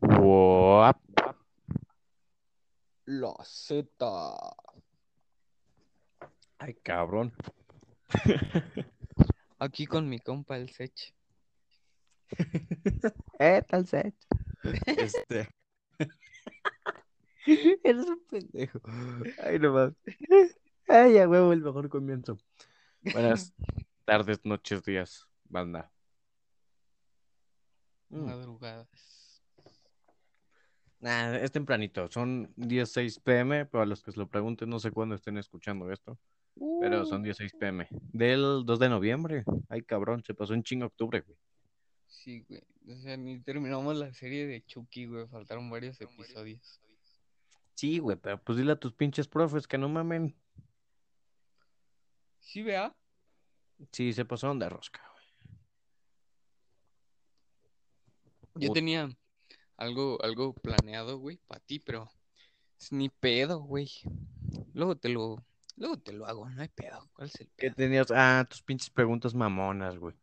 Guap. La Z. Ay, cabrón. Aquí con mi compa el Sech. eh, tal Sech. Este. Eres un pendejo. Ay, nomás. Ay, a huevo, el mejor comienzo. Buenas tardes, noches, días, banda. Mm. Madrugadas. Nah, es tempranito, son 16 pm, para los que se lo pregunten, no sé cuándo estén escuchando esto, pero son 16 pm. Del 2 de noviembre. Ay, cabrón, se pasó en chingo octubre, güey. Sí, güey. O sea, ni terminamos la serie de Chucky, güey. Faltaron varios episodios. Sí, güey, pero pues dile a tus pinches profes que no mamen. Sí, vea. Sí, se pasaron de rosca, güey. Yo tenía algo, algo planeado, güey, para ti, pero es ni pedo, güey. Luego te lo, luego te lo hago, no hay pedo. ¿Cuál es el ¿Qué pedo? tenías? Ah, tus pinches preguntas mamonas, güey.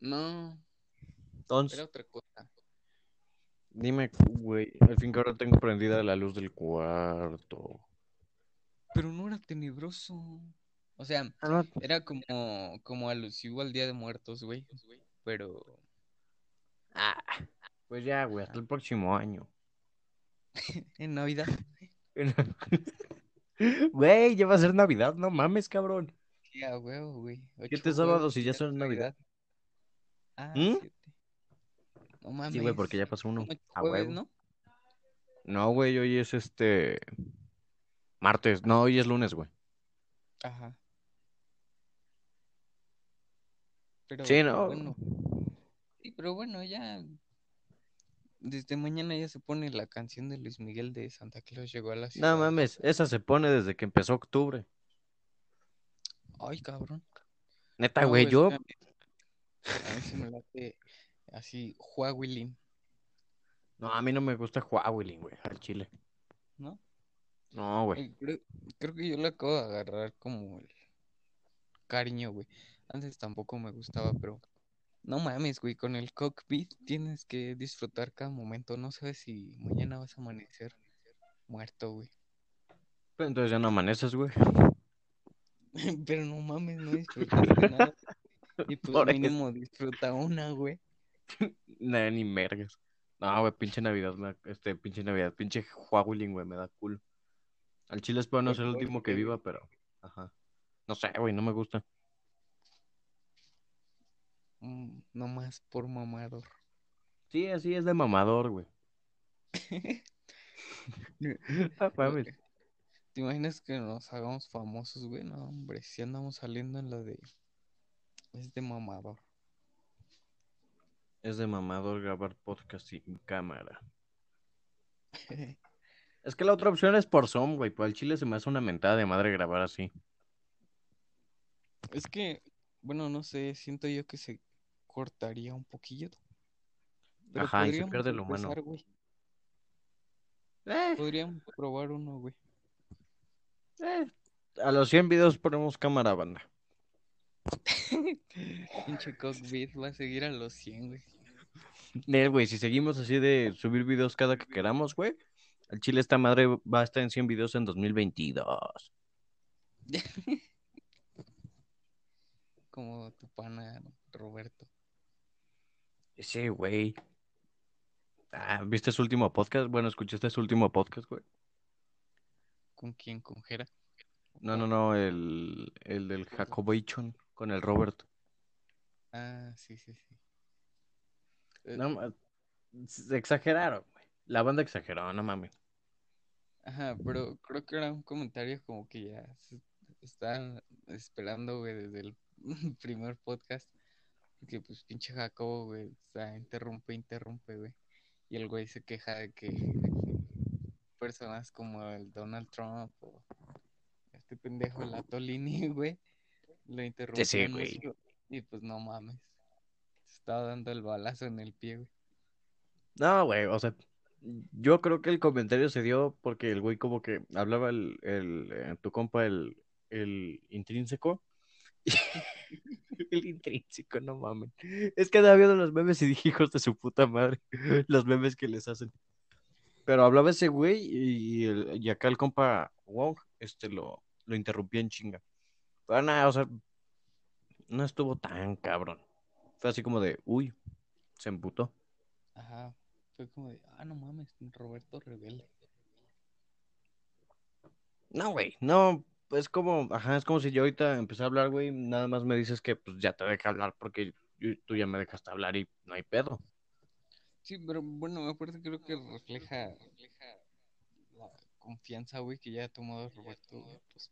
No, Entonces, era otra cosa. dime, güey, al fin que ahora tengo prendida la luz del cuarto. Pero no era tenebroso. O sea, Ah, era como, como alusivo al Día de Muertos, güey. Pero Ah, pues ya, güey, hasta el próximo año. en Navidad. Güey, ya va a ser Navidad, no mames, cabrón. Sí, a huevo, güey. Siete sábados y ya son Navidad. Ah, ¿Mm? siete. No mames. Sí, güey, porque ya pasó uno. A huevo. ¿no? No, güey, hoy es este. Martes, no, hoy es lunes, güey. Ajá. Pero, Sí, no. bueno. Pero bueno, ya. Desde mañana ya se pone la canción de Luis Miguel de Santa Claus llegó a la ciudad. No mames, esa se pone desde que empezó octubre. Ay, cabrón. Neta, güey, yo. A mí, se me late así, Huawilin, No, a mí no me gusta Huawei, güey, al chile. ¿no? No, güey. Creo, creo que yo le acabo de agarrar como el cariño, güey. Antes tampoco me gustaba, pero no mames, güey, con el cockpit tienes que disfrutar cada momento. No sabes si mañana vas a amanecer muerto, güey. Pero entonces ya no amaneces, güey. Pero no mames, no disfrutaste nada. Y pues Por eso. mínimo disfruta una, güey. Nah, ni mergas. No, güey, pinche Navidad, me- este, pinche Navidad, pinche Huawei, güey, me da culo. Al chile espero no ¿Por- ser el último que viva, pero. Ajá. No sé, güey, no me gusta. Mm, no más por mamador. Sí, así es de mamador, güey. Ah, mames. ¿Te imaginas que nos hagamos famosos, güey? No, hombre, si andamos saliendo en la de... Es de mamador. Es de mamador grabar podcast sin cámara. Es que la otra opción es por Zoom, güey. Por el chile se me hace una mentada de madre grabar así. Es que, bueno, no sé, siento yo que se cortaría un poquillo. Pero Ajá, y se podríamos pierde lo humano. empezar, güey. Eh, Podríamos probar uno, güey. eh. A los 100 videos ponemos cámara, banda. Pinche cockpit va a seguir a los 100, güey. Nel, güey, si seguimos así de subir videos cada que queramos, güey, al chile esta madre va a estar en 100 videos en 2022. Como tu pana Roberto. Sí, güey. Ah, ¿viste su último podcast? Bueno, ¿escuchaste su último podcast, güey? ¿Con quién? ¿Con Jera? No, no, no, el, el del Jacobation con el Robert. Ah, sí, sí, sí. Eh, No, se exageraron, güey. La banda exageró, no mames. Ajá, pero creo que era un comentario como que ya se estaban esperando, güey, desde el primer podcast. Porque, pues, pinche Jacobo, güey, o sea, interrumpe, interrumpe, güey. Y el güey se queja de que, de que personas como el Donald Trump o este pendejo, el Atolini, güey, lo güey. mucho. Y, pues, no mames. Se estaba dando el balazo en el pie, güey. No, güey, o sea, yo creo que el comentario se dio porque el güey como que hablaba el, el eh, tu compa, el, el intrínseco. El intrínseco, no mames. Es que andaba viendo los memes y dije, hijos de su puta madre, los memes que les hacen. Pero hablaba ese güey y, el- y acá el compa Wong, este, lo, lo interrumpía en chinga. Pero nada, o sea, no estuvo tan cabrón. Fue así como de, uy, se emputó. Ajá. Fue como de, ah, no mames, Roberto Rebelde. No, güey, no, es como, ajá, es como si yo ahorita empecé a hablar, güey, nada más me dices que pues ya te deja hablar porque yo- tú ya me dejaste hablar y no hay pedo. Sí, pero bueno, aparte creo que refleja, refleja la confianza, güey, que ya ha tomado Roberto. Pues,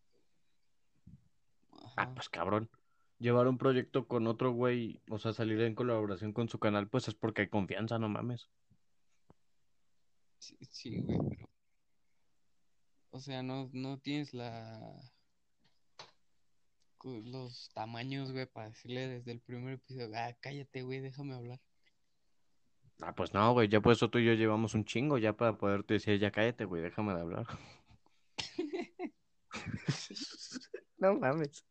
Ah, pues cabrón. Llevar un proyecto con otro güey, o sea, salir en colaboración con su canal, pues es porque hay confianza, no mames. Sí, sí, güey, pero. O sea, no, no tienes la. los tamaños, güey, para decirle desde el primer episodio, ah, cállate, güey, déjame hablar. Ah, pues no, güey, ya por eso tú y yo llevamos un chingo ya para poderte decir, ya cállate, güey, déjame de hablar. No mames.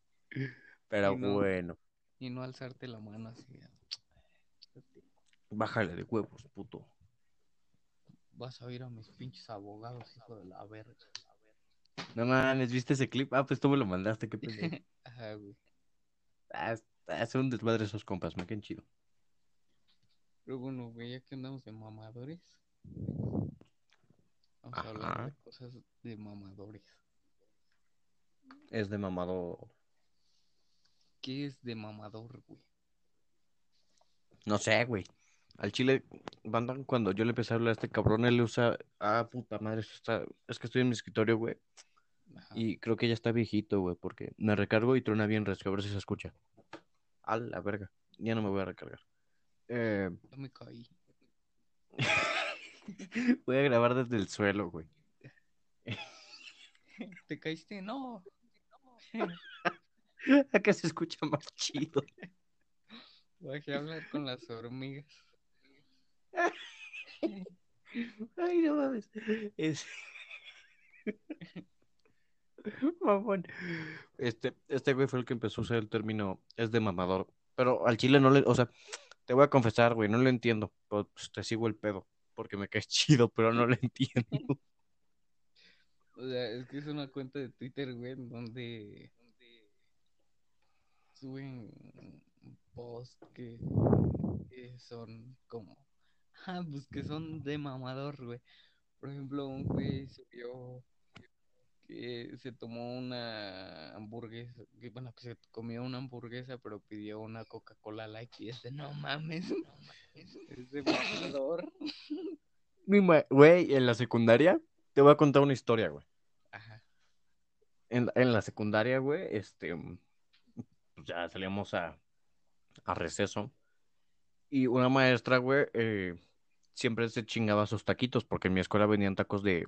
Pero Y no. bueno, Y no alzarte la mano así. bájale de huevos, puto. Vas a ir a mis pinches abogados, hijo de la verga. No mames, ¿viste ese clip? Ah, pues tú me lo mandaste, qué pendejo. Ajá, güey. Ah, hace un desmadre esos compas, me quedan chido. Pero bueno, güey, ya que andamos de mamadores, vamos a hablar de cosas de mamadores. Es de mamado. ¿Qué es de mamador, güey? No sé, güey. Al chile, banda, cuando yo le empecé a hablar a este cabrón, él usa. Ah, puta madre, está. Es que estoy en mi escritorio, güey. Ajá. Y creo que ya está viejito, güey, porque me recargo y truena bien recio, a ver si se escucha. A la verga. Ya no me voy a recargar. Eh, me caí. voy a grabar desde el suelo, güey. ¿Te caíste? No. Acá se escucha más chido. Bajé a hablar con las hormigas. Ay, no mames. Es... Mamón. Este, este güey fue el que empezó a usar el término es de mamador. Pero al chile no le, o sea, te voy a confesar, güey, no lo entiendo. Pero pues, te sigo el pedo, porque me caes chido, pero no lo entiendo. O sea, es que es una cuenta de Twitter, güey, en donde suben posts que, que son como, ah, pues que son de mamador, güey. Por ejemplo, un güey subió que se tomó una hamburguesa, que, bueno, que se comió una hamburguesa, pero pidió una Coca-Cola Light y es de, no mames, no mames, es de mamador. Mi ma- Güey, en la secundaria, te voy a contar una historia, güey. Ajá, En, en la secundaria, güey, este, mm, pues ya salíamos a, a receso. Y una maestra, güey, eh, siempre se chingaba sus taquitos, porque en mi escuela vendían tacos de,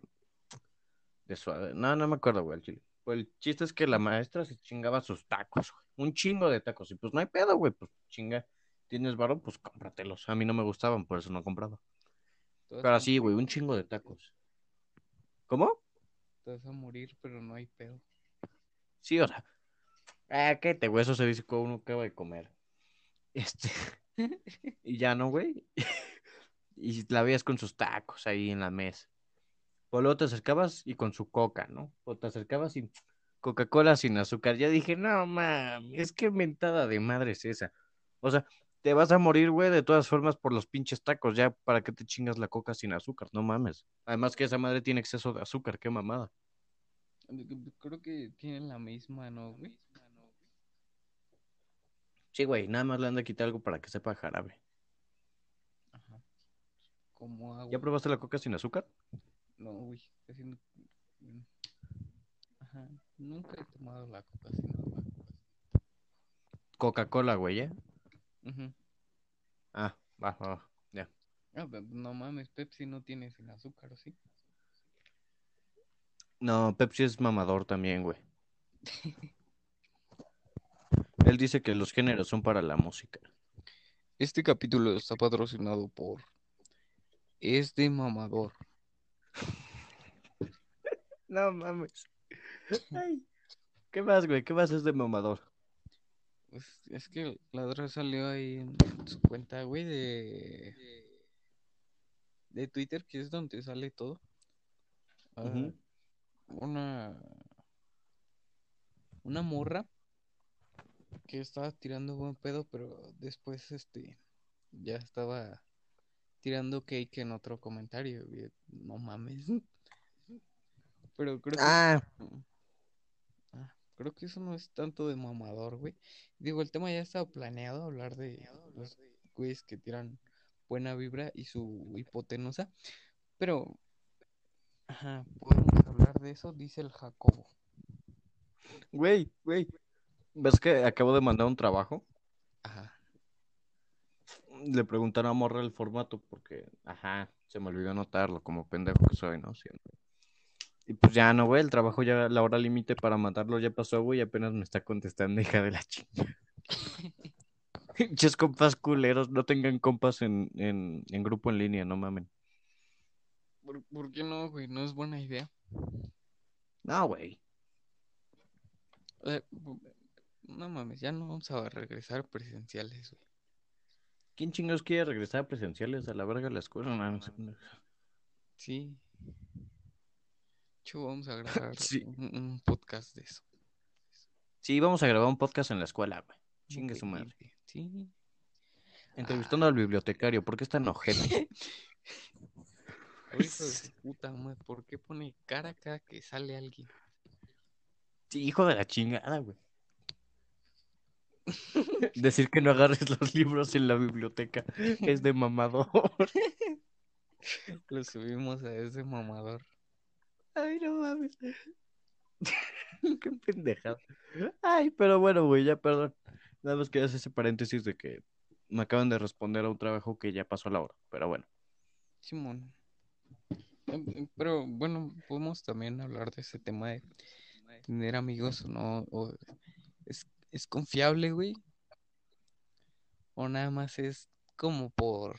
de suave. No, no me acuerdo, güey, el chile. Pues el chiste es que la maestra se chingaba sus tacos, güey. Un chingo de tacos. Y pues no hay pedo, güey, pues chinga. ¿Tienes varo? Pues cómpratelos. A mí no me gustaban, por eso no compraba. vas Pero así, güey, un chingo de tacos. ¿Cómo? te vas a morir, pero no hay pedo. Sí, o sea. Ah, qué te, güey, eso se dice cuando uno acaba de comer. Este. y ya no, güey. y la veías con sus tacos ahí en la mesa. O luego te acercabas y con su coca, ¿no? O te acercabas y Coca-Cola sin azúcar. Ya dije, no, mames, es que mentada de madre es esa. O sea, te vas a morir, güey, de todas formas por los pinches tacos. Ya, ¿para qué te chingas la coca sin azúcar? No mames. Además que esa madre tiene exceso de azúcar, qué mamada. Creo que tienen la misma, ¿no, güey? Sí, güey, nada más le han de quitar algo para que sepa jarabe. Ajá. Como agua. ¿Ya probaste la coca sin azúcar? No, güey, casi no. mm. Ajá. Nunca he tomado la coca sin agua. Coca-Cola, güey, ¿eh? Ah, va, va, va, ya. Ah, no mames, Pepsi no tiene sin azúcar, ¿o sí? No, Pepsi es mamador también, güey. Él dice que los géneros son para la música. Este capítulo está patrocinado por Es de mamador. No mames. Ay, ¿Qué más, güey? ¿Qué más es de mamador? Pues es que la otra salió ahí en su cuenta, güey, de. de Twitter, que es donde sale todo. Ah. Una. Una morra que estaba tirando buen pedo, pero después, este. Ya estaba tirando cake en otro comentario, güey. No mames. Pero creo que. Ah, Ah, creo que eso no es tanto de mamador, güey. Digo, el tema ya estaba planeado, hablar de los güeyes que tiran buena vibra y su hipotenusa. Pero, ajá, podemos hablar de eso, dice el Jacobo. güey, güey. ¿Ves que acabo de mandar un trabajo? Ajá. Le preguntaron a Morra el formato porque, ajá, se me olvidó anotarlo como pendejo que soy, ¿no? Siempre. Y pues ya no, güey, el trabajo ya, la hora límite para mandarlo ya pasó, güey, y apenas me está contestando, hija de la chinga. Pinches compas culeros, no tengan compas en, en, en grupo en línea, no mamen. ¿Por, por qué no, güey? No es buena idea. No, güey. Eh, no mames, ya no vamos a regresar presenciales, güey. ¿Quién chingados quiere regresar a presenciales a la verga de la escuela? No, no sé. Sí. Hecho, vamos a grabar Sí. un, un podcast de eso. Sí, vamos a grabar un podcast en la escuela, güey. Chingue su madre. Sí. Entrevistando al bibliotecario, ¿por qué está? Por hijo de puta madre, ¿por qué pone cara cada que sale alguien? Sí, hijo de la chingada, güey. Decir que no agarres los libros en la biblioteca es de mamador. Lo subimos a ese mamador. Ay, no mames. Qué pendejada. Ay, pero bueno, güey, ya perdón. Nada más quería hacer ese paréntesis de que me acaban de responder a un trabajo que ya pasó la hora. Pero bueno. Simón. Em, em, Pero bueno, podemos también hablar de ese tema de tener amigos o no. O es, es confiable, güey. O nada más es como por.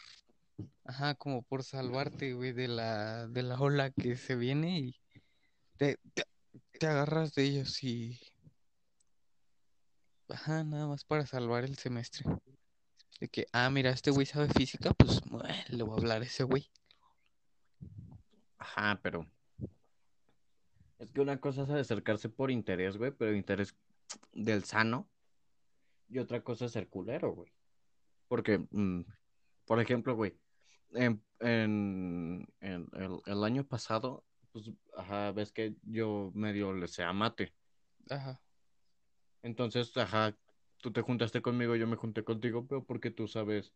Ajá, como por salvarte, güey, de la, de la ola que se viene y te, te, agarras de ellos y. Ajá, nada más para salvar el semestre. De que, ah, mira, este güey sabe física, pues bueno, le voy a hablar a ese güey. Ajá, pero. Es que una cosa es acercarse por interés, güey, pero interés del sano. Y otra cosa es ser culero, güey. Porque, mm, por ejemplo, güey, en, en- en el, el año pasado, pues, ajá, ves que yo medio le sé a mate. Ajá. Entonces, ajá, tú te juntaste conmigo, yo me junté contigo, pero porque tú sabes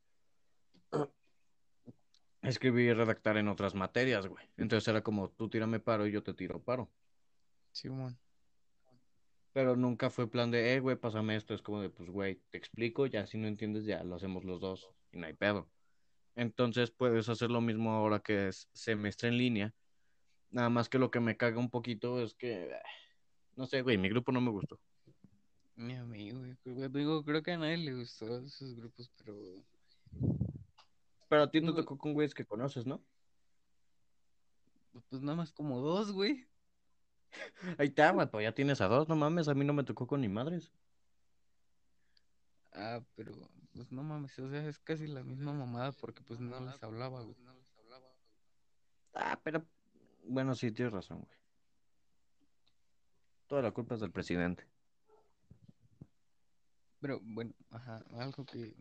escribir y redactar en otras materias, güey. Entonces era como, tú tírame paro y yo te tiro paro. Simón. Pero nunca fue plan de, eh, güey, pásame esto. Es como de, pues, güey, te explico, ya si no entiendes, ya lo hacemos los dos y no hay pedo. Entonces puedes hacer lo mismo ahora que es semestre en línea. Nada más que lo que me caga un poquito es que, ah, no sé, güey, mi grupo no me gustó. Mi amigo, güey. Creo- Digo, creo que a nadie le gustó esos grupos, pero Pero a ti No, tocó con güeyes que conoces, ¿no? pues nada más como dos, güey. Ahí está, güey, pues ya tienes a dos, no mames, a mí no me tocó con ni madres. Ah, pero pues no mames, o sea, es casi la misma mamada porque pues no les hablaba, güey. Ah, pero, bueno, sí, tienes razón, güey. Toda la culpa es del presidente. Pero bueno, ajá, algo que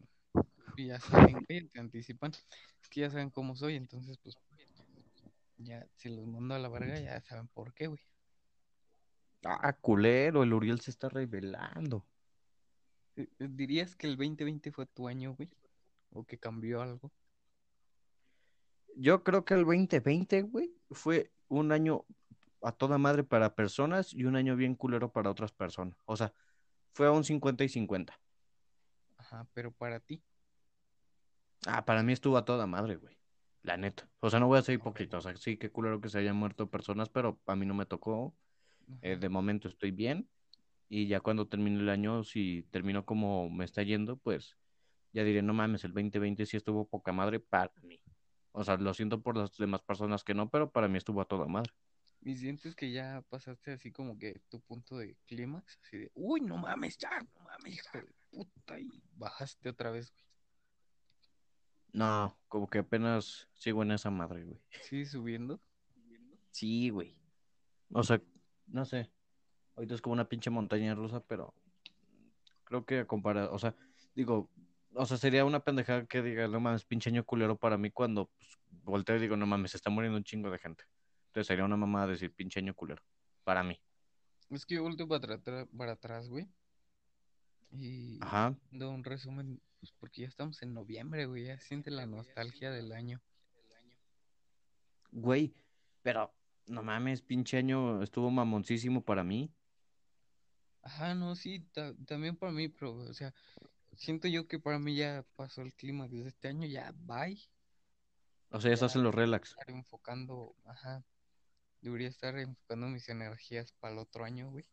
que ya saben, güey, te anticipan, es que ya saben cómo soy, entonces pues ya si los mando a la verga ya saben por qué, güey. Ah, culero, el Uriel se está revelando. Eh, eh, ¿Dirías que el 2020 fue tu año, güey? ¿O que cambió algo? Yo creo que el 2020, güey, fue un año a toda madre para personas y un año bien culero para otras personas. O sea, fue a un 50 y 50. Ajá, pero para ti. Ah, para mí estuvo a toda madre, güey. La neta. O sea, no voy a ser hipócrita. O sea, sí, qué culero que se hayan muerto personas, pero a mí no me tocó. Eh, de momento estoy bien. Y ya cuando termine el año, si termino como me está yendo, pues ya diré, no mames, el 2020 sí estuvo poca madre para mí. O sea, lo siento por las demás personas que no, pero para mí estuvo a toda madre. ¿Y sientes que ya pasaste así como que tu punto de clímax? Así de, uy, no mames, ya, no mames, hijo de-". puta, y bajaste otra vez, güey. No, como que apenas sigo en esa madre, güey. ¿Sigues subiendo? Sí, güey. O sea, no sé. Ahorita es como una pinche montaña rusa, pero creo que comparado, o sea, digo, o sea, sería una pendejada que diga, no mames, pinche año culero para mí cuando pues, volteo y digo, no mames, se está muriendo un chingo de gente. Entonces sería una mamada decir pinche año culero, para mí. Es que yo volteo para, para atrás, güey. Y Ajá. un resumen, pues porque ya estamos en noviembre, güey. Ya siente la nostalgia del año. Güey, pero no mames, pinche año estuvo mamoncísimo para mí. Ajá, no, sí, ta- también para mí, pero, o sea, siento yo que para mí ya pasó el clima desde este año, ya bye. O sea, ya estás en los relax. Estar enfocando, ajá, debería estar enfocando mis energías para el otro año, güey.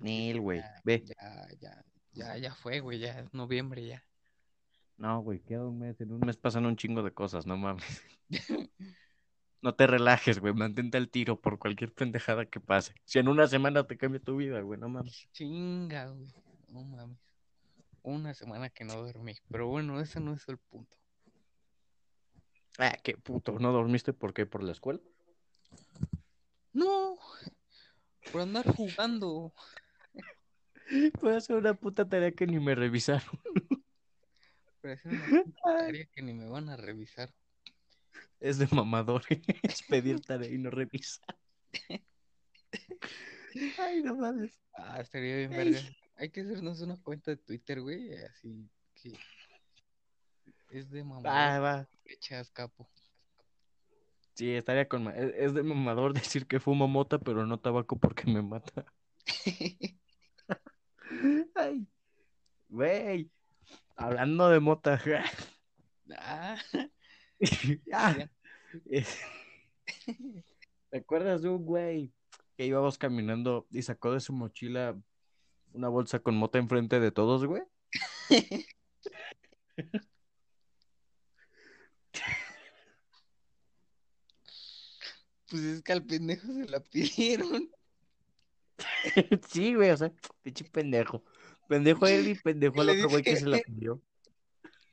Nel, güey. Ve. ya, ya, ya, ya fue, güey, ya es noviembre ya. No, güey, queda un mes. En un mes pasan un chingo de cosas, no mames. No te relajes, güey. Mantente al tiro por cualquier pendejada que pase. Si en una semana te cambia tu vida, güey, no mames. Chinga, güey, no mames. Una semana que no dormí, pero bueno, ese no es el punto. Ah, qué puto. ¿No dormiste por qué? ¿Por la escuela? No, por andar jugando. Puede ser una puta tarea que ni me revisaron. Pero es una puta tarea que ni me van a revisar. Es de mamador. Es pedir tarea y no revisar. Ay, no mames. Ah, estaría bien, verga. Hay que hacernos una cuenta de Twitter, güey, así que es de mamá. Va, va. Echas capo. Sí, estaría con... ma- Es de mamador decir que fumo mota, pero no tabaco porque me mata. Ay. Güey. Hablando de mota. Ah, Ah, ya. ¿Te acuerdas de un güey que íbamos caminando y sacó de su mochila una bolsa con mota enfrente de todos, güey? Pues es que al pendejo se la pidieron. Sí, güey, o sea, pinche pendejo. Pendejo él y pendejo Le otro güey que se la pidió.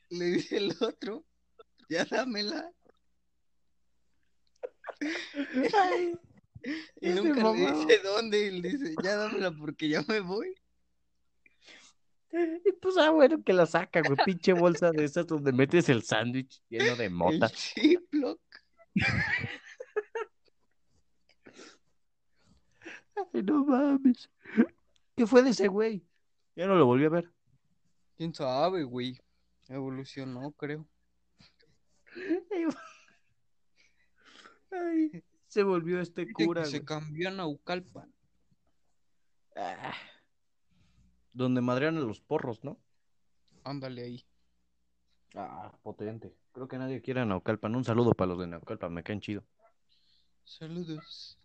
Le dice el otro, ya dámela. Ay, Y nunca le mamado. dice dónde. Y le dice, ya dámela porque ya me voy. Y pues, ah, bueno, que la saca, güey, pinche bolsa de esas donde metes el sándwich lleno de El mota. Ziploc. Ay, no mames. ¿Qué fue de ese güey? Ya no lo volví a ver. ¿Quién sabe, güey? Evolucionó, creo. Ay, se volvió este cura, se güey. cambió a Naucalpan. Ah, donde madrean a los porros, ¿no? Ándale ahí. Ah, potente. Creo que nadie quiere a Naucalpan. Un saludo para los de Naucalpan, me caen chido. Saludos.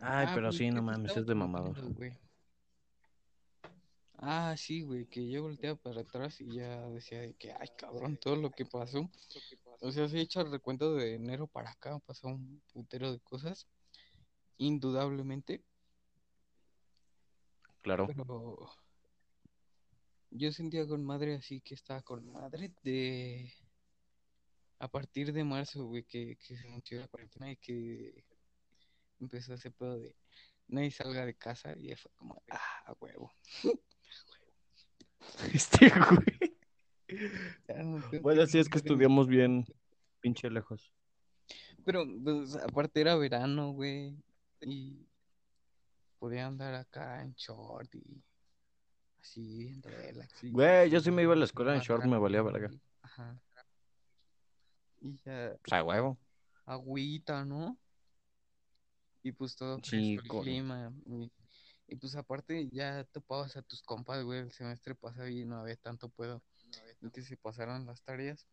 Ay, Ah, pero güey, sí, ¿qué no te mames, es de mamador. güey? Ah, sí, güey, que yo volteaba para atrás y ya decía de que, ay, cabrón, todo lo que pasó. O sea, si echar recuento de enero para acá, pasó un putero de cosas, indudablemente, Claro. pero yo sentía con madre así que estaba con madre de a partir de marzo, güey, que, que se anunció la cuarentena y que empezó ese pedo de nadie salga de casa y fue como, ah, a huevo. Este güey. Bueno, sí es que estudiamos bien pinche lejos. Pero, pues, aparte era verano, güey, y podía andar acá en short y así, bien relax. y- Güey, yo sí me iba a la escuela en short, me valía verga. Ajá. Y ya, O sea, huevo. agüita, ¿no? Y pues todo Sí, el clima. Y, y pues aparte ya topabas a tus compas, güey, el semestre pasado y no había tanto pedo. Y que se pasaron las tareas.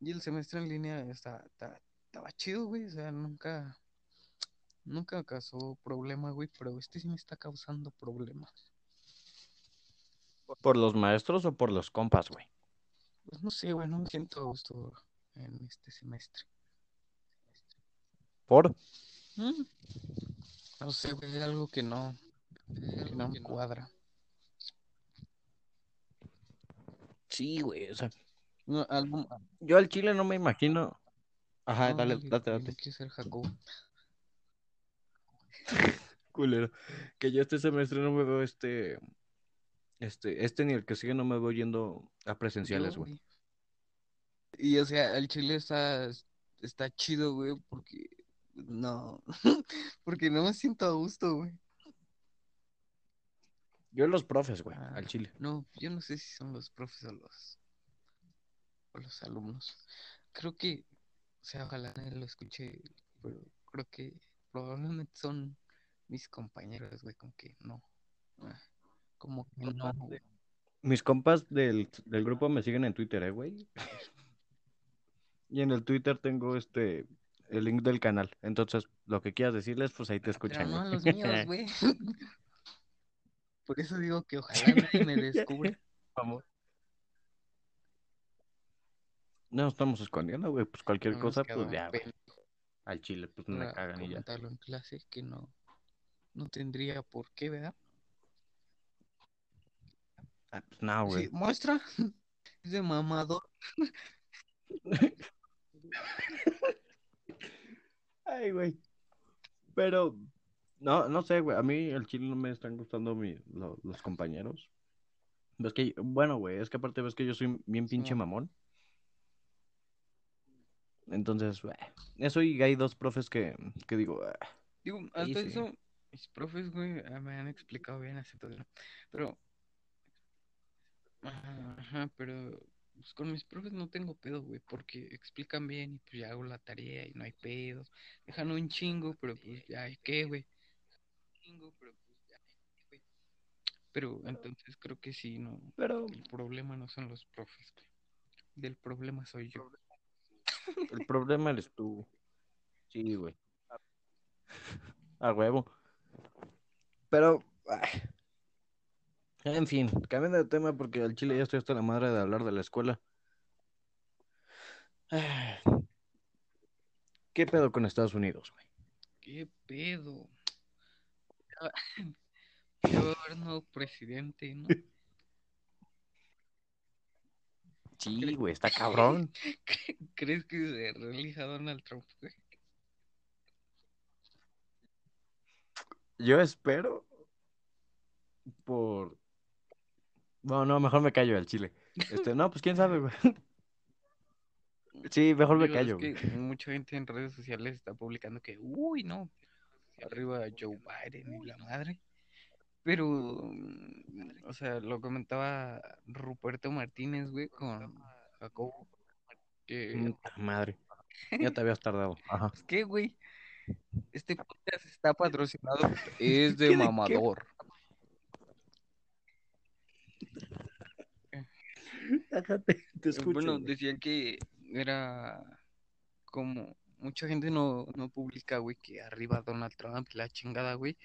Y el semestre en línea está- estaba chido, güey. O sea, nunca, nunca causó problema, güey. Pero este sí me está causando problemas. ¿Por los maestros o por los compas, güey? Pues no sé, güey, no me siento a gusto en este semestre. ¿Por? Mm. No sé, güey, es algo que no, que no me cuadra. Sí, güey, o sea, No, algo... yo al chile no me imagino. Ajá, no, dale, dale, date, date. quiero ser Jacobo. Culero. Que yo este semestre no me veo este. Este, este ni el que sigue no me veo yendo a presenciales, güey. Y o sea, el chile está, está chido, güey, porque no, porque no me siento a gusto, güey. Yo los profes, güey, Ah, al chile. No, yo no sé si son los profes o los, o los alumnos. Creo que, o sea, ojalá lo escuche, pero creo que probablemente son mis compañeros, güey, como que no. Ah, Como que no, güey. Mis compas del, del grupo me siguen en Twitter, eh, güey. Y en el Twitter tengo este el link del canal. Entonces, lo que quieras decirles, pues ahí te Pero escuchan. no güey. los míos, güey. Por eso digo que ojalá nadie me descubra. Vamos. No estamos escondiendo, güey. Pues cualquier No cosa, pues ya, güey. Al chile, pues no me cagan y ya. en clase, que no, no tendría por qué, ¿verdad? Ah, pues no, güey. Sí, muestra. Es de mamado. Ay, güey. Pero, no, no sé, güey. A mí el chile no me están gustando mi, lo- los compañeros. Ves que, bueno, güey, es que aparte ves que yo soy bien pinche mamón. Entonces, güey, eso y hay dos profes que, que digo, ah, Digo, hasta sí. eso, mis profes, güey, ah, me han explicado bien ese pedo. Pero, ajá, pero pues, con mis profes no tengo pedo, güey, porque explican bien y pues ya hago la tarea y no hay pedo. Dejan un chingo, pero pues ya hay que, güey. Chingo, pero pues ya. Pero entonces creo que sí, no. pero El problema no son los profes. Del problema soy yo. el problema eres tú. Sí, güey. A huevo. Pero, ay. en fin, cambiando de tema porque al chile ya estoy hasta la madre de hablar de la escuela. ¿Qué pedo con Estados Unidos, güey? ¿Qué pedo? Peor no, presidente, ¿no? Sí, güey, está cabrón. ¿Crees que se reelija Donald Trump, güey? Yo espero por... No, no, mejor me callo al chile. Este, no, pues quién sabe, güey. Sí, mejor me es callo, que mucha gente en redes sociales está publicando que, uy, no, arriba Joe Biden y la madre. Pero, mm, o sea, lo comentaba Ruperto Martínez, güey, con Jacobo. Que, madre. Ya te habías tardado. Ajá. pues, ¿qué, güey? Este podcast está patrocinado, es ¿Qué de mamador. Te, Eh, escucho, Bueno, decían que era como mucha gente no, no publica, güey, que arriba Donald Trump, la chingada, güey.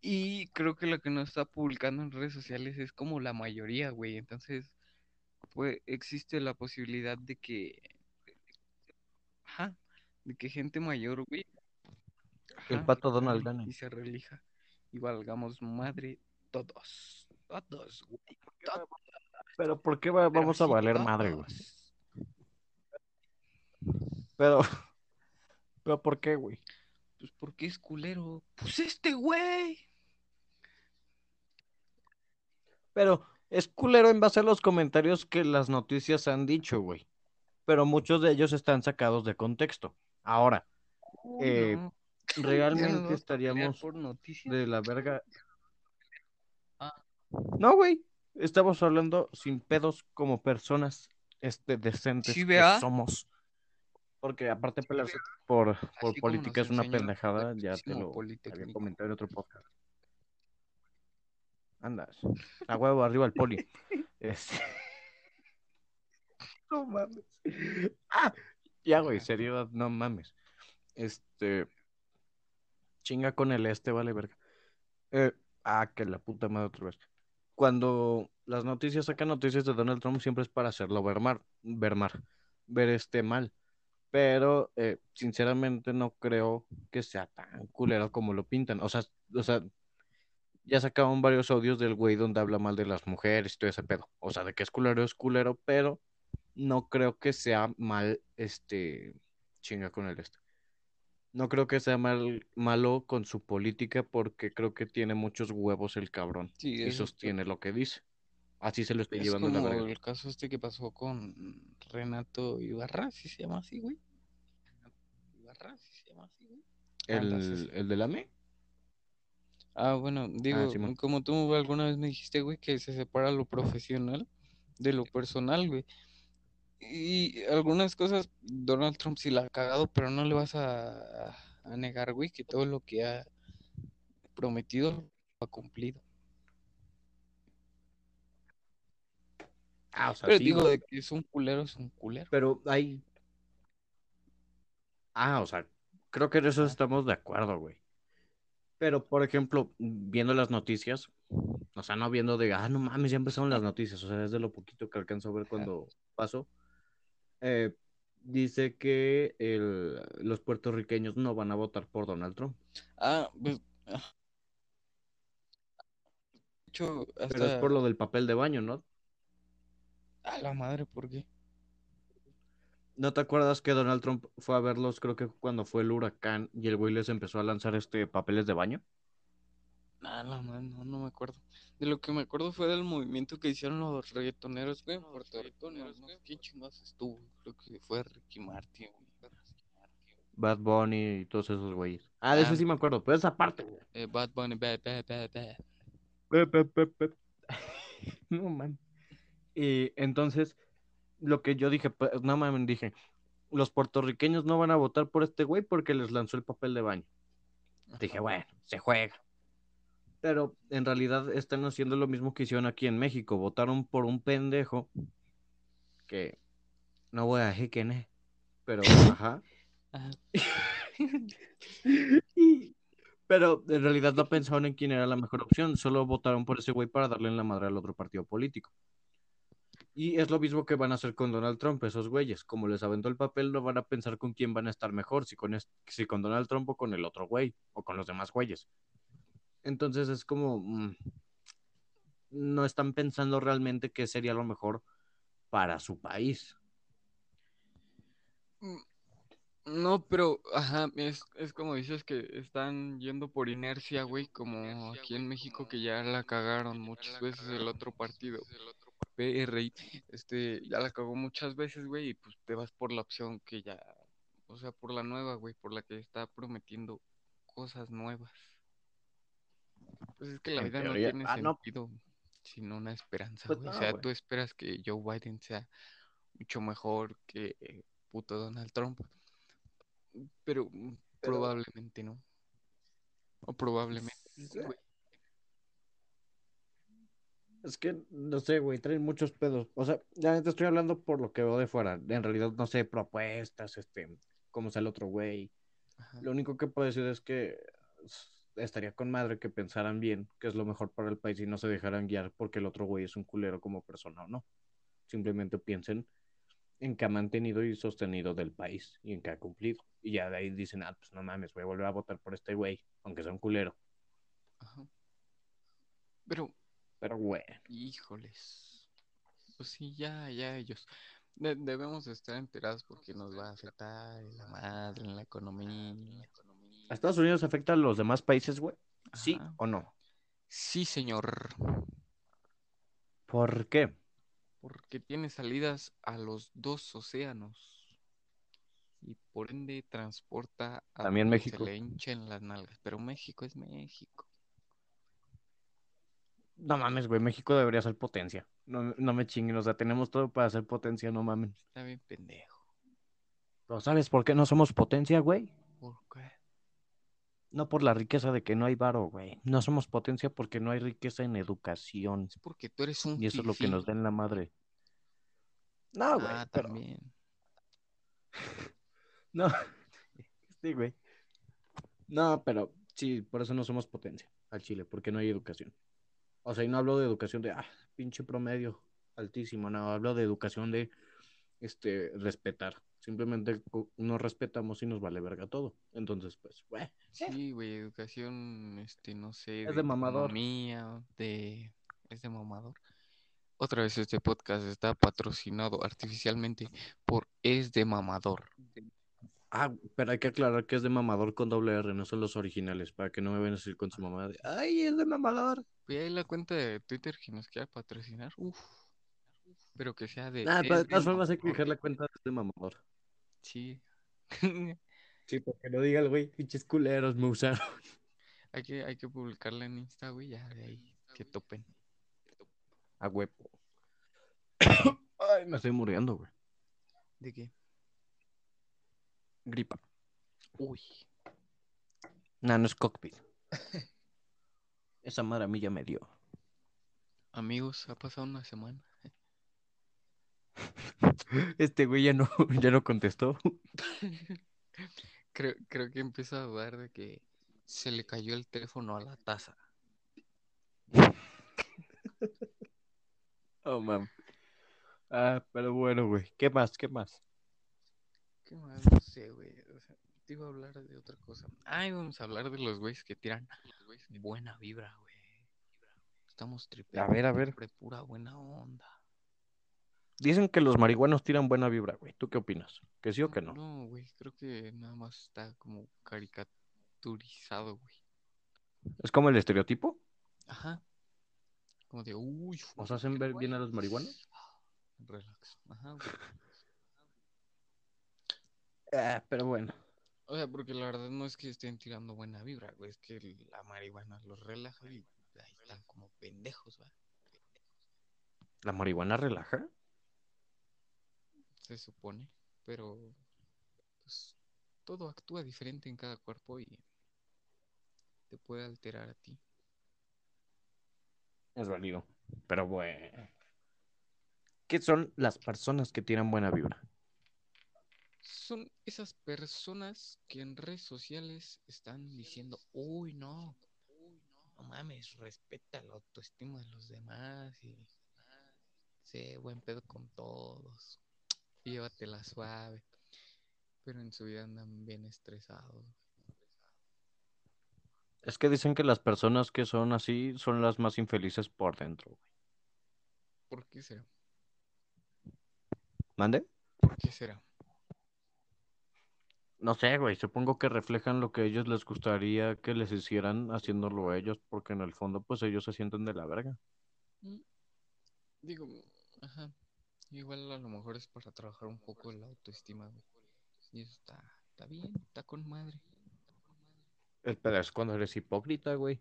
Y creo que lo que no está publicando en redes sociales es como la mayoría, güey. Entonces, pues existe la posibilidad de que, ajá, de que gente mayor, güey, El pato Donald gane y se relija y valgamos madre todos, todos, güey, todos, Pero ¿por qué va- pero vamos a valer madre, güey? Pero, pero ¿por qué, güey? Pues porque es culero. Pues este güey. Pero es culero en base a los comentarios que las noticias han dicho, güey. Pero muchos de ellos están sacados de contexto. Ahora, Eh, no. Realmente estaríamos por de la verga. Ah. No, güey. Estamos hablando sin pedos como personas este, decentes Sí, que somos. Porque aparte pelearse por, por política es una pendejada, ya te lo había comentado en otro podcast. Andas. A huevo, arriba el poli. Este... No mames. Ah, ya, güey, seriedad, no mames. Este. Chinga con el este, vale, verga. Eh, ah, que la puta madre otra vez. Cuando las noticias sacan noticias de Donald Trump, siempre es para hacerlo ver mal, ver mal, ver este mal. Pero, eh, sinceramente, no creo que sea tan culero como lo pintan. O sea, o sea, ya sacaban varios audios del güey donde habla mal de las mujeres y todo ese pedo. O sea, de que es culero, es culero, pero no creo que sea mal, este, chinga con el este. No creo que sea mal, malo con su política porque creo que tiene muchos huevos el cabrón Sí, y sostiene lo que dice. Así se lo estoy es llevando la verga. el caso este que pasó con Renato Ibarra, si se llama así, güey. Ibarra, si se llama así, güey. Ah, ¿El, el de la ME? Ah, bueno, digo, Simón. como tú alguna vez me dijiste, güey, que se separa lo profesional de lo personal, güey. Y algunas cosas Donald Trump sí la ha cagado, pero no le vas a, a negar, güey, que todo lo que ha prometido lo ha cumplido. Ah, o sea, Pero sí, digo, de que es un culero, es un culero. Pero hay. Ah, o sea, creo que en eso estamos de acuerdo, güey. Pero, por ejemplo, viendo las noticias, o sea, no viendo de, ah, no mames, ya empezaron las noticias, o sea, es de lo poquito que alcanzo a ver cuando pasó. Eh, dice que el- los puertorriqueños no van a votar por Donald Trump, Ah, pues. ah. Pero es por lo del papel de baño, ¿no? A la madre, ¿por qué? ¿No te acuerdas que Donald Trump fue a verlos, creo que cuando fue el huracán y el güey les empezó a lanzar este papeles de baño? Ah, la madre, no, no me acuerdo. De lo que me acuerdo fue del movimiento que hicieron los reggaetoneros, güey, en Puerto Rico. No quién chingados estuvo. Creo que fue Ricky Martin, güey. Bad Bunny y todos esos güeyes. Ah, de eso Ah. sí me acuerdo, pero esa parte, güey. Eh, Bad Bunny, bad, bad, bad, bad. No man. Y entonces, lo que yo dije, pues, no mames, dije, los puertorriqueños no van a votar por este güey porque les lanzó el papel de baño. Dije, bueno, se juega. Pero en realidad están haciendo lo mismo que hicieron aquí en México. Votaron por un pendejo que no voy a decir quién es, pero ajá. Pero en realidad no pensaron en quién era la mejor opción, solo votaron por ese güey para darle en la madre al otro partido político. Y es lo mismo que van a hacer con Donald Trump, esos güeyes. Como les aventó el papel, no van a pensar con quién van a estar mejor, si con, si con Donald Trump o con el otro güey, o con los demás güeyes. Entonces es como, mm, no están pensando realmente qué sería lo mejor para su país. No, pero, ajá, es, es como dices que están yendo por inercia, güey, como aquí en México que ya la cagaron muchas veces el otro partido, PRI, este, ya la cagó muchas veces, güey, y pues te vas por la opción que ya, o sea, por la nueva, güey, por la que está prometiendo cosas nuevas. Pues es que la En vida no tiene ah, no. sentido sin una esperanza, Pues güey. O no, sea, güey. tú esperas que Joe Biden sea mucho mejor que eh, puto Donald Trump. Pero mm, probablemente no. O probablemente, Sí. güey. Es que, no sé, güey, traen muchos pedos. O sea, ya te estoy hablando por lo que veo de fuera. En realidad, no sé, propuestas, este, cómo sea el otro güey. Ajá. Lo único que puedo decir es que estaría con madre que pensaran bien que es lo mejor para el país y no se dejaran guiar porque el otro güey es un culero como persona o no. Simplemente piensen en que ha mantenido y sostenido del país y en que ha cumplido. Y ya de ahí dicen, ah, pues no mames, voy a volver a votar por este güey, aunque sea un culero. Ajá. Pero, Pero, güey. híjoles. Pues sí, ya, ya ellos. De- debemos estar enterados porque nos va a afectar en la madre, en la economía. ¿A Estados Unidos afecta a los demás países, güey? ¿Sí Ajá. o no? Sí, señor. ¿Por qué? Porque tiene salidas a los dos océanos. Y por ende transporta a También México. se le hinchen las nalgas. Pero México es México. No mames, güey, México debería ser potencia. No, no me chinguen, o sea, tenemos todo para ser potencia, no mamen. Está bien pendejo. ¿Pero sabes por qué no somos potencia, güey? ¿Por qué? No por la riqueza de que no hay varo, güey. No somos potencia porque no hay riqueza en educación. Es porque tú eres un Y eso es lo que nos da en la madre. No, güey. Ah, pero- también. No. Sí, güey. No, pero sí, por eso no somos potencia al Chile, porque no hay educación. O sea, y no hablo de educación de, ah, pinche promedio altísimo, no, hablo de educación de, este, respetar. Simplemente nos respetamos y nos vale verga todo. Entonces, pues, güey. Sí, güey, educación, este, no sé, Es de mamador. economía, de... Es de mamador. Otra vez este podcast está patrocinado artificialmente por Es de Mamador. Ah, pero hay que aclarar que es de mamador con doble R, no son los originales, para que no me vayan a decir con su mamá de, ay, es de mamador. Güey, ahí la cuenta de Twitter que nos quiera patrocinar, uff. Pero que sea de... Ah, de todas formas hay que dejar la cuenta de mamador. Sí. Sí, porque no diga el güey, pinches culeros me usaron. Hay que, hay que publicarla en Insta, güey, ya de ahí que topen. A huevo. Ay, me estoy muriendo, güey. ¿De qué? Gripa. Uy. No, no es cockpit. Esa madre a mí ya me dio. Amigos, ha pasado una semana. Este güey ya no, ya no contestó. Creo, creo que empieza a dudar de que se le cayó el teléfono a la taza. Oh, mam. Ah, pero bueno, güey. ¿Qué más? ¿Qué más? ¿Qué más? No sé, güey. O sea, te iba a hablar de otra cosa. Ah, íbamos a hablar de los güeyes que tiran buena vibra, güey. Estamos tripeando. A ver, a ver. pura buena onda. Dicen que los marihuanos tiran buena vibra, güey. ¿Tú qué opinas? ¿Que sí o que no? No, güey, creo que nada más está como caricaturizado, güey. ¿Es como el estereotipo? Ajá. Como de, uy. ¿Os hacen ver bien a los marihuanos? Relax. Ajá, güey. Ah, pero bueno. O sea, porque la verdad no es que estén tirando buena vibra, güey. Es que la marihuana los relaja y ahí están como pendejos, ¿va? ¿La marihuana relaja? Se supone. Pero, pues, todo actúa diferente en cada cuerpo y te puede alterar a ti. Es válido. Pero bueno. ¿Qué son las personas que tiran buena vibra? Son esas personas que en redes sociales están diciendo, uy, no, no mames, respeta la autoestima de los demás y sé buen pedo con todos, llévatela suave, pero en su vida andan bien estresados. Es que dicen que las personas que son así son las más infelices por dentro. ¿Por qué será? ¿Mande? ¿Por qué será? No sé, güey. Supongo que reflejan lo que a ellos les gustaría que les hicieran haciéndolo ellos, porque en el fondo, pues ellos se sienten de la verga. Mm, Digo, ajá, igual a lo mejor es para trabajar un poco la autoestima, güey. Y eso está, está bien, está con madre. El pedo es cuando eres hipócrita, güey.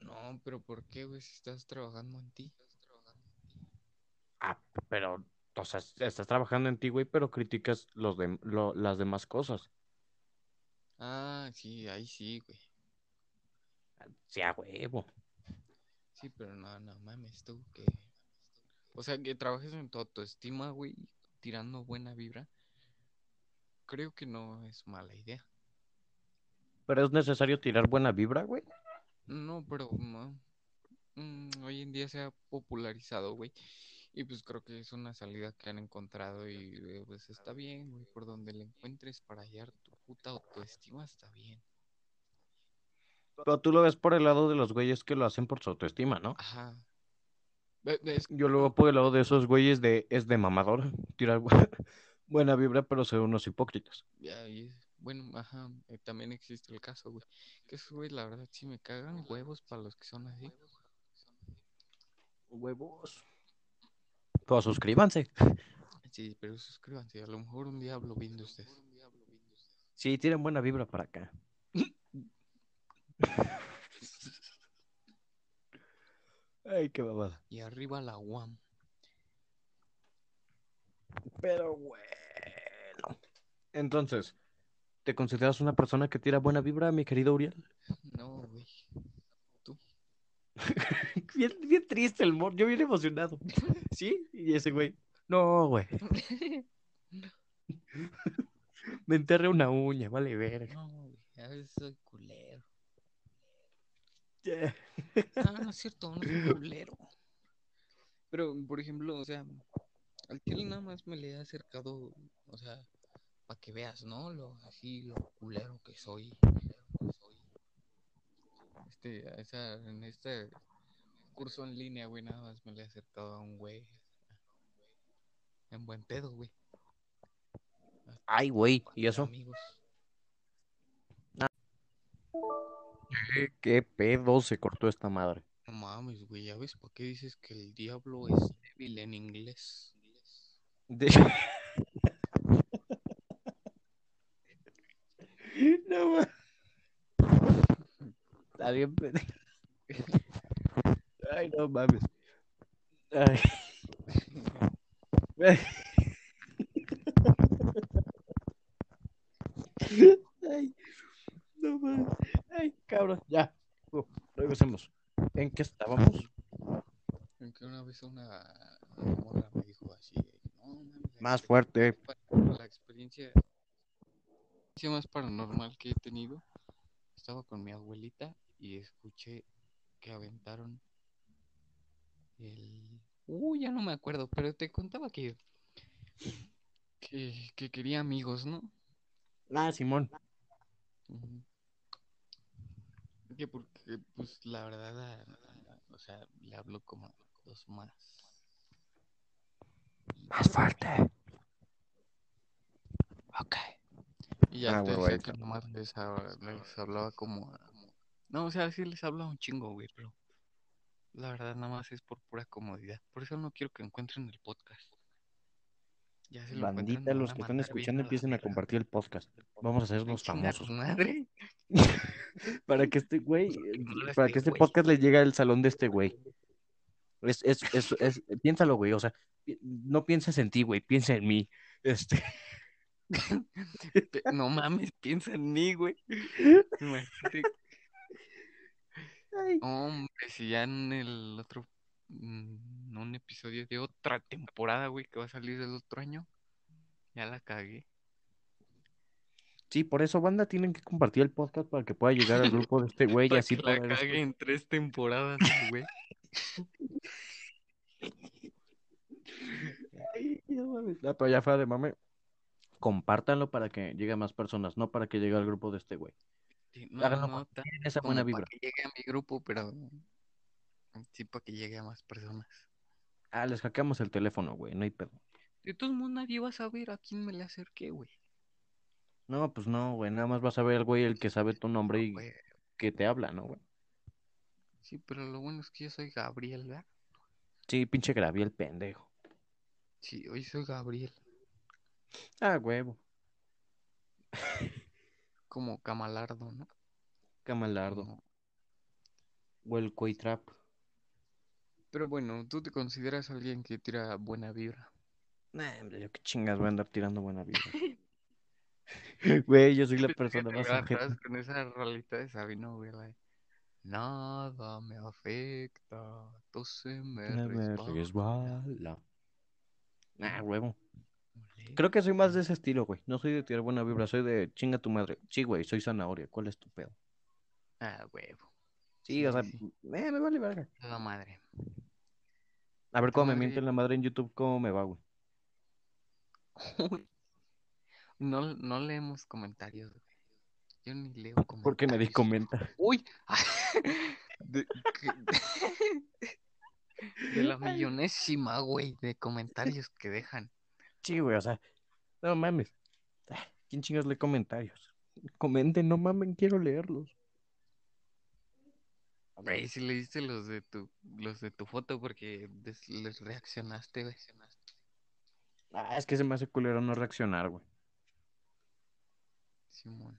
No, pero ¿por qué, güey? Si estás trabajando en ti. Ah, pero, o sea, estás trabajando en ti, güey, pero criticas los de, lo- las demás cosas. Ah, sí, ahí sí, güey. Sí, a huevo. Sí, pero no, no mames, tú que. O sea, que trabajes en tu autoestima, güey, tirando buena vibra. Creo que no es mala idea. Pero es necesario tirar buena vibra, güey. No, pero no. Mm, hoy en día se ha popularizado, güey. Y pues creo que es una salida que han encontrado y pues está bien, güey. Por donde le encuentres para hallar tu puta autoestima, está bien. Pero tú lo ves por el lado de los güeyes que lo hacen por su autoestima, ¿no? Ajá. Yo lo veo por el lado de esos güeyes de es de mamador, tirar bu- buena vibra, pero ser unos hipócritas. Ya, y es- bueno, ajá, eh, también existe el caso, güey. Que esos güey, la verdad, sí me cagan huevos para los que son así. Huevos. Pues suscríbanse. Sí, pero suscríbanse, a lo mejor un día hablo bien de ustedes. Sí, tienen buena vibra para acá. Ay, qué babada. Y arriba la UAM. Pero bueno. Entonces, ¿te consideras una persona que tira buena vibra, mi querido Uriel? No, güey. bien, bien triste el mor, yo bien emocionado. ¿Sí? Y ese güey. No, güey. Me enterré una uña, vale verga. No, güey, a veces soy culero. Ya. Ah, no es cierto, no soy culero. Pero, por ejemplo, o sea, Al chile nada más me le he acercado, o sea, para que veas, ¿no? Lo así, lo culero que soy. Este, a esa, en este curso en línea, güey, nada más me le he acercado a un güey. En buen pedo, güey. Ay, güey, ¿y eso? Amigos. ¿Qué, qué pedo se cortó esta madre? No mames, güey, ¿ya ves para qué dices que el diablo es débil en inglés? De- No ma- Está bien, pendejo. Ay, no mames. Ay. Ay. No mames. Ay, cabrón, ya. Uh, regresemos. ¿En qué estábamos? En que una vez una, una morra me dijo así, no mames, Más fuerte. pa- La experiencia, la experiencia más paranormal que he tenido, estaba con mi abuelita y escuché que aventaron el... Uy, ya no me acuerdo, pero te contaba que, que, que quería amigos, ¿no? Ah, Simón. Que porque, pues, la verdad, o sea, le hablo como dos más. Más fuerte. Y ya Ah, te decía que nomás les, hab- les hablaba como No, o sea, sí les hablaba un chingo, güey, pero la verdad nada más es por pura comodidad. Por eso no quiero que encuentren el podcast. Ya se lo Bandita, los que están escuchando empiecen a compartir el podcast. Vamos a hacernos famosos. madre. Para que este güey, para que este podcast le llegue al salón de este güey. Es, es, es, es, piénsalo, güey. O sea, no pienses en ti, güey. Piensa en mí. Este, No mames, piensa en mí, güey. Imagínate. ay, Hombre, si ya en el otro, mm, un episodio de otra temporada, güey, que va a salir el otro año, ya la cagué. sí, por eso, banda, tienen que compartir el podcast para que pueda llegar al grupo de este güey y así que la cague en tres temporadas, güey. Ay, no mames. No, pero ya fuera de mame. Compártanlo para que llegue a más personas, no para que llegue al grupo de este güey. Sí, no, Háganlo esa buena para vibra. que llegue a mi grupo, pero sí para que llegue a más personas. Ah, les hackeamos el teléfono, güey. No hay pedo. De todos modos, nadie va a saber a quién me le acerqué, güey. No, pues no, güey. Nada más vas a ver al güey el que sabe tu nombre y Güey, que te habla, ¿no, güey? Sí, pero lo bueno es que yo soy Gabriel, ¿verdad? Sí, pinche Graviel, pendejo. Sí, hoy soy Gabriel. Ah, huevo. Como Camalardo, ¿no? Camalardo. Como- O el Coitrap. Pero bueno, ¿tú te consideras alguien que tira buena vibra? Nah, hombre, yo qué chingas voy a andar tirando buena vida. Güey, yo soy la persona más agarras ojete. con esa rolita de Sabino, güey. la de, Nada me afecta, todo se me Me resbala. resbala. Nah, huevo. Creo que soy más de ese estilo, güey. No soy de tirar buena vibra, soy de chinga tu madre. Sí, güey, soy zanahoria. ¿Cuál es tu pedo? Ah, huevo. Sí, o sea, sí. eh, me vale verga. La madre. A ver cómo me mienten la madre en YouTube, cómo me va, güey. No, no leemos comentarios, güey. Yo ni leo comentarios. Porque nadie comenta. Uy. De, de la millonésima, güey, de comentarios que dejan. Sí, güey, o sea, no mames. Ah, ¿Quién chingas lee comentarios? Comenten, no mamen, quiero leerlos. Güey, si leíste los de tu, los de tu foto porque des- les reaccionaste, güey. Ah, es que se me hace culero no reaccionar, güey. Simón,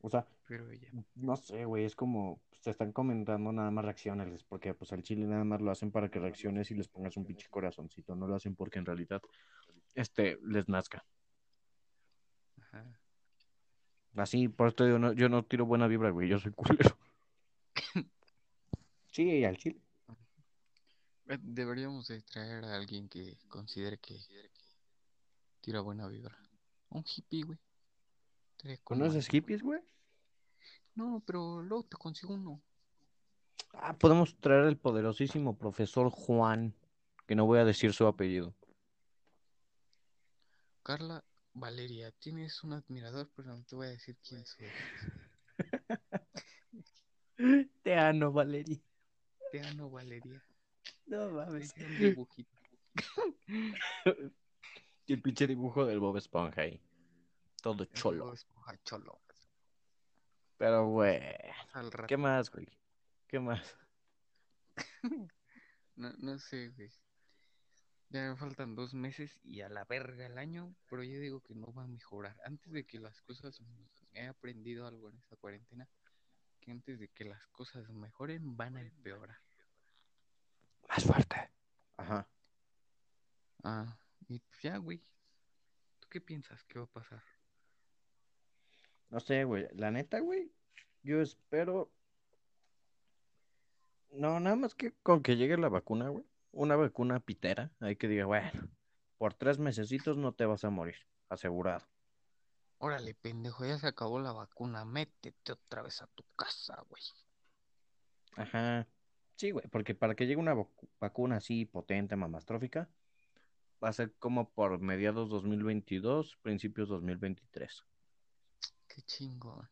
O sea, pero ya. no sé, güey, es como, pues, te están comentando, nada más reaccionales, porque pues al chile nada más lo hacen para que reacciones y les pongas un pinche corazoncito, no lo hacen porque en realidad, este, les nazca. Ajá. Así, por esto digo, no, yo no tiro buena vibra, güey, yo soy culero. Sí, al chile. Eh, Deberíamos de traer a alguien que considere que tira buena vibra. Un hippie, güey. Con ¿Conoces hippies, güey? No, pero luego te consigo uno. Ah, podemos traer al poderosísimo profesor Juan, que no voy a decir su apellido. Carla Valeria, tienes un admirador, pero no te voy a decir quién soy. Te amo, Valeria. Te amo, Valeria. No mames. un dibujito. Y el pinche dibujo del Bob Esponja ahí. Todo cholo. Pero, güey. ¿Qué más, güey? ¿Qué más? No, no sé, güey. Ya me faltan dos meses y a la verga el año, pero yo digo que no va a mejorar. Antes de que las cosas, he aprendido algo en esta cuarentena, que antes de que las cosas mejoren, van a empeorar. Más fuerte. Ajá. Ah, y pues ya, güey. ¿Tú qué piensas que va a pasar? No sé, güey. La neta, güey. Yo espero. No, nada más que con que llegue la vacuna, güey. Una vacuna pitera. Hay que diga, bueno, por tres mesecitos no te vas a morir. Asegurado. Órale, pendejo, ya se acabó la vacuna, métete otra vez a tu casa, güey. Ajá. Sí, güey, porque para que llegue una vacu- vacuna así potente, mamastrófica, va a ser como por mediados 2022, principios 2023. Qué chingón.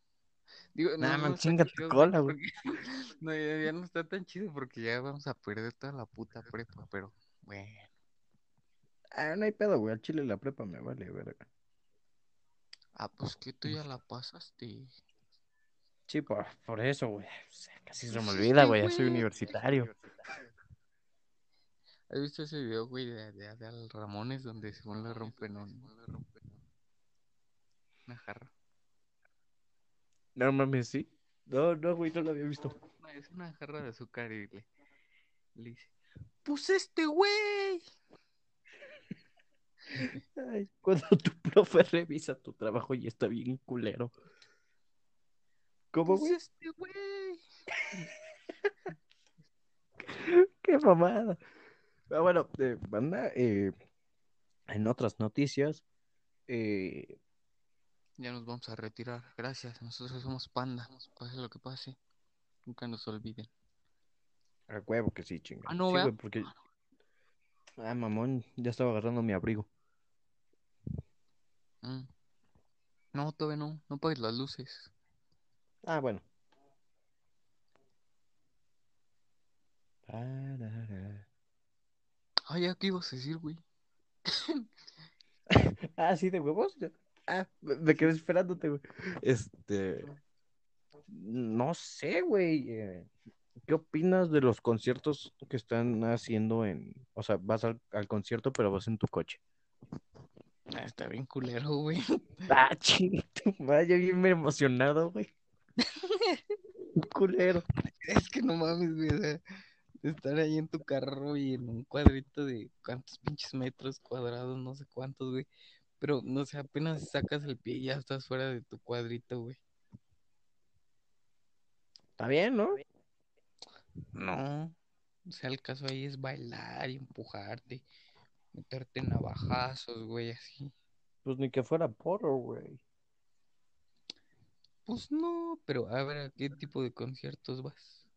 Digo, no, Nah, no man, está chinga tu cola, güey. No, ya, ya no está tan chido porque ya vamos a perder toda la puta prepa, pero bueno. Ah, no hay pedo, güey. Al chile la prepa me vale, verga. Ah, pues que tú ya la pasaste. Sí, por, por eso, güey. O sea, Casi se me Pues olvida, sí, güey. Ya soy universitario. ¿Has visto ese video, güey, de, de, de Al Ramones donde según le rompen un- una jarra? No mames, sí. No, no, güey, no lo había visto. Es una jarra de azúcar y le, le dice, pues este güey. Ay, cuando tu profe revisa tu trabajo y está bien culero. ¿Cómo, Pues güey? este güey. Qué mamada. Pero bueno, eh, banda, eh, en otras noticias, eh, Ya nos vamos a retirar. Gracias. Nosotros somos panda. Pase lo que pase. Nunca nos olviden. a huevo que sí, chinga. Ah, no, Sí, porque... Ah, mamón, ya estaba agarrando mi abrigo. Mm. No, todavía no. No apagues las luces. Ah, bueno. Ah, ya, ¿qué ibas a decir, güey? Ah, sí, de huevos. Ah, me quedé esperándote, güey. Este. No sé, güey. eh, ¿Qué opinas de los conciertos que están haciendo en. O sea, vas al, al concierto, pero vas en tu coche? Ah, está bien culero, güey. Ah, chingito, vaya bien emocionado, güey. Culero. Es que no mames, güey. o sea, estar ahí en tu carro y en un cuadrito de cuántos pinches metros cuadrados, no sé cuántos, güey. Pero, no sé, apenas sacas el pie y ya estás fuera de tu cuadrito, güey. Está bien, ¿no? No. O sea, el caso ahí es bailar y empujarte, meterte navajazos, güey, así. Pues ni que fuera porro, güey. Pues no, pero a ver, ¿a qué tipo de conciertos vas?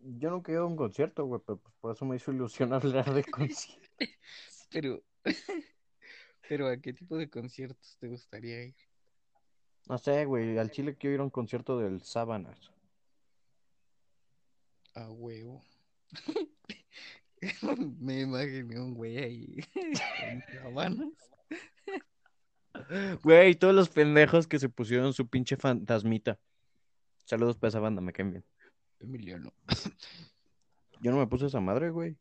Yo nunca he ido a un concierto, güey, pero pues por eso me hizo ilusión hablar de conciertos. Pero, pero ¿a qué tipo de conciertos te gustaría ir? No sé, güey, al Chile quiero ir a un concierto del Sábanas. A huevo. Me imaginé un güey ahí en sabanas. Güey, todos los pendejos que se pusieron su pinche fantasmita. Saludos para esa banda, me caen bien. Emiliano. Yo no me puse esa madre, güey.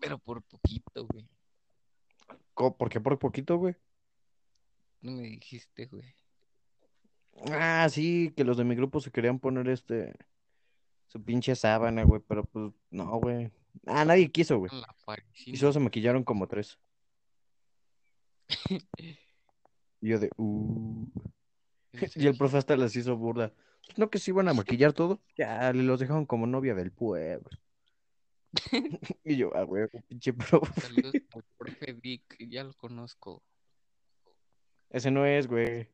Pero por poquito, güey. ¿Por qué por poquito, güey? No me dijiste, güey. Ah, sí, que los de mi grupo se querían poner este. Su pinche sábana, güey, pero pues no, güey. Ah, nadie quiso, güey. Y solo se maquillaron como tres. Y yo de, uh. Y el profe hasta les hizo burda. No que se iban a maquillar todo. Ya, le los dejaron como novia del pueblo. Y yo, ah, güey, pinche profe. Saludos al profe Vic, ya lo conozco. Ese no es, güey.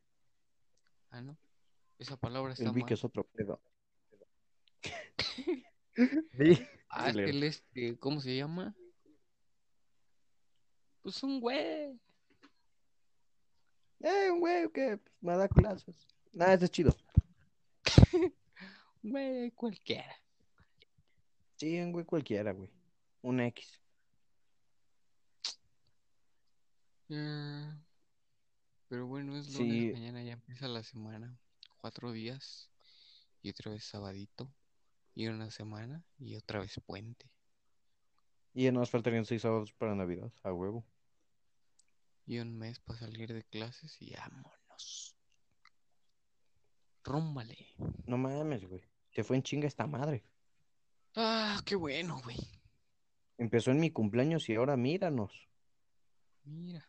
Ah, ¿no? Esa palabra está El Vic mal. es otro pedo. Sí. Ah, es que culero. él este, ¿cómo se llama? Pues un güey. Eh, un güey que pues, me da clases. Nada, ese es chido. Güey, cualquiera. Sí, un güey cualquiera, güey. Un X. Ah, pero bueno, es lunes, Sí. mañana ya empieza la semana. Cuatro días y otra vez sabadito. Y una semana y otra vez puente. Y ya nos faltarían seis sábados para Navidad, a huevo. Y un mes para salir de clases y vámonos. Rúmbale. No mames, güey. Se fue en chinga esta madre. Ah, qué bueno, güey. Empezó en mi cumpleaños y ahora míranos. Mira.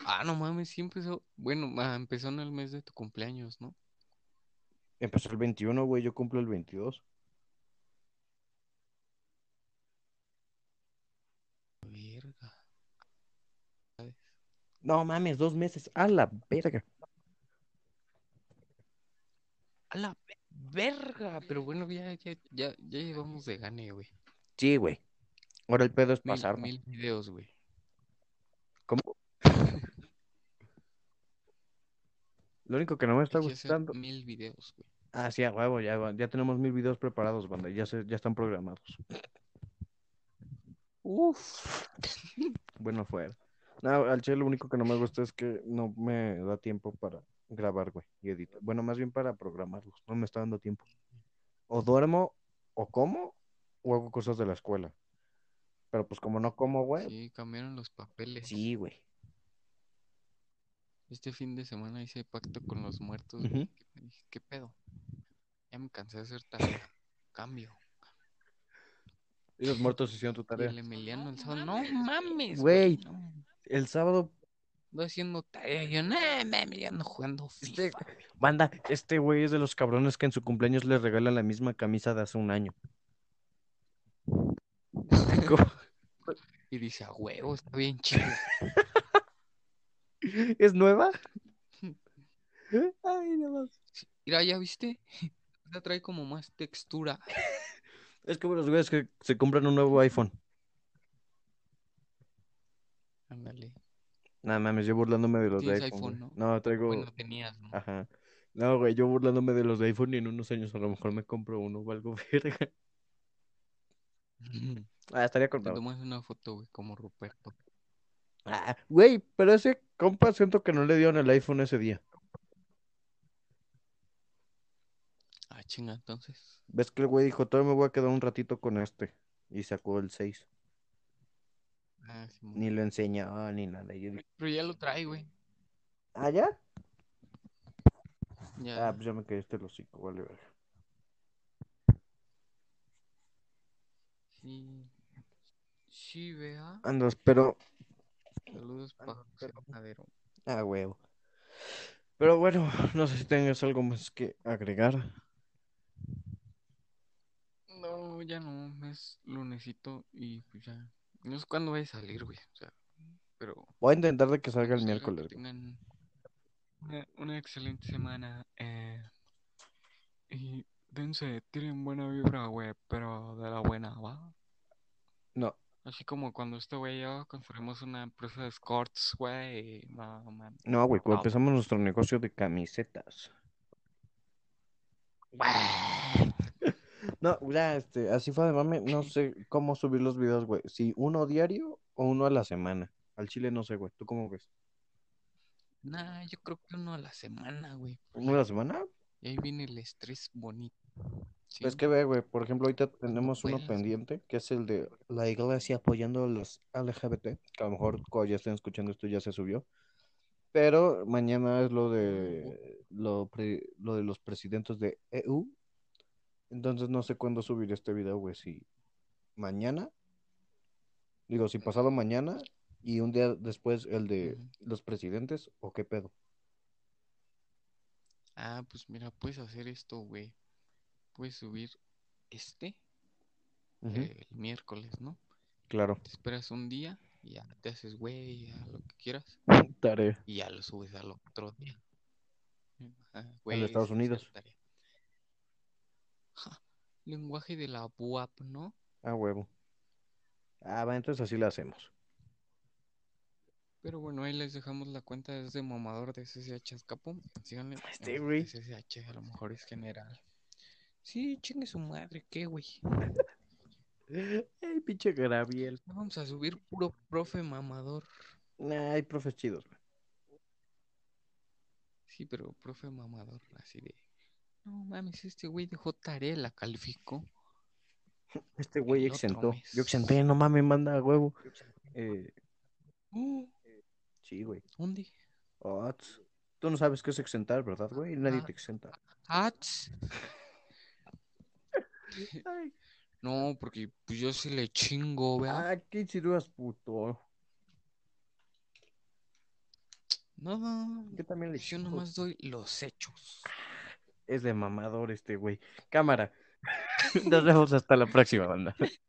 Ah, no mames, sí empezó. Bueno, ah, empezó en el mes de tu cumpleaños, ¿no? Empezó el 21, güey. Yo cumplo el 22. Verga. No mames, dos meses. A la verga. A la ve- verga. Pero bueno, ya, ya, ya, ya llevamos de gane, güey. Sí, güey. Ahora el pedo es Mil, pasar. mil videos, güey. ¿Cómo? Lo único que no me está gustando. mil videos, güey. Ah, sí, a huevo, ya, ya tenemos mil videos preparados, banda. Ya, se, ya están programados. Uf. Bueno, fuera. No, al chile lo único que no me gusta es que no me da tiempo para grabar, güey, y editar. Bueno, más bien para programarlos. No me está dando tiempo. O duermo, o como, o hago cosas de la escuela. Pero pues como no como, güey, Sí, cambiaron los papeles. sí, güey. Este fin de semana hice pacto con los muertos, que me dije, ¿qué pedo? Ya me cansé de hacer tarea. Cambio. Y los muertos hicieron tu Y tarea. el Emiliano el sábado, no mames, Güey. güey. No, El sábado, ando haciendo tarea. Yo, no mames, ya ando jugando Este- FIFA. güey". banda, este güey es de los cabrones que en su cumpleaños le regalan la misma camisa de hace un año. Y dice, a huevo, está bien chido. ¿Es nueva? Ay, no más. Mira, ¿ya viste? Esta trae como más textura. Es como los güeyes que se compran un nuevo iPhone. Ándale. Nada mames, yo burlándome de los de iPhone. iPhone, güey. No, traigo. Bueno, tenías, ¿no? Ajá. No, güey, yo burlándome de los de iPhone y en unos años a lo mejor me compro uno o algo verga. Ah, estaría Te contado. tomas una foto, güey, como Ruperto. Ah, güey, pero ese compa siento que no le dieron el iPhone ese día. Ah, chinga, entonces. ¿Ves que el güey dijo, todavía me voy a quedar un ratito con este? Y sacó el 6. Ah, sí, Ni lo enseñaba ni nada. Yo dije, Pero ya lo trae, güey. ¿ah, ya? Ya. Ah, pues ya me quedé este el hocico, vale, verga. Sí. Sí, vea. Andas, pero. Saludos para pero-. Ah, huevo. Pero bueno, no sé si tengas algo más que agregar. No, ya no, es lunesito y pues ya. No sé cuándo voy a salir, güey. O sea, pero Voy a intentar de que salga el miércoles. güey. tengan una, una excelente semana. Eh, y dense, tienen buena vibra, güey, pero de la buena, ¿va? No, Así como cuando este güey y yo construimos una empresa de escorts, güey. No, man. no, güey, cuando empezamos nuestro negocio de camisetas. No, ya, este, así fue de mame, no sé cómo subir los videos, güey. Si uno diario o uno a la semana. Al chile no sé, güey. ¿Tú cómo ves? Nah, yo creo que uno a la semana, güey. ¿Uno a la semana? Y ahí viene el estrés bonito. Sí. Es que ve, güey, por ejemplo, ahorita tenemos uno puedes. pendiente, que es el de la iglesia apoyando a los LGBT, que a lo mejor cuando ya estén escuchando esto ya se subió. Pero mañana es lo de lo, pre- lo de los presidentes de EU. Entonces no sé cuándo subir este video, güey, si mañana, digo, si pasado mañana y un día después el de los presidentes o qué pedo. Ah, pues mira, puedes hacer esto, güey. Puedes subir este eh, el miércoles, ¿no? Claro. Te esperas un día y ya te haces güey, ya lo que quieras. Tarea. Y ya lo subes al otro día. De güey, Estados sin Unidos. tarea. Ja, lenguaje de la BUAP, ¿no? Ah, huevo. Ah, va, entonces así lo hacemos. Pero bueno, ahí les dejamos la cuenta es de mamador de SSH Escapo. Síganle. Este güey. SSH a lo mejor es general. Sí, chingue su madre, ¿qué, güey? Ay, pinche Graviel. Vamos a subir puro profe mamador. Nah, hay profes chidos, güey. Sí, pero profe mamador, así de. No mames, este güey dejó tarea, la calificó. Este güey El exentó. Yo exenté, no mames, manda a huevo. Eh, Uh, sí, güey. ¿Dónde? Ah, tss. Tú no sabes qué es exentar, ¿verdad, güey? Nadie Ah. te exenta. Ats. No, porque pues yo sí le chingo, ¿verdad? Ah, qué chiruas, puto. No, no, Yo también le yo nomás doy los hechos. Es de mamador este güey. Cámara. Nos vemos hasta la próxima, banda.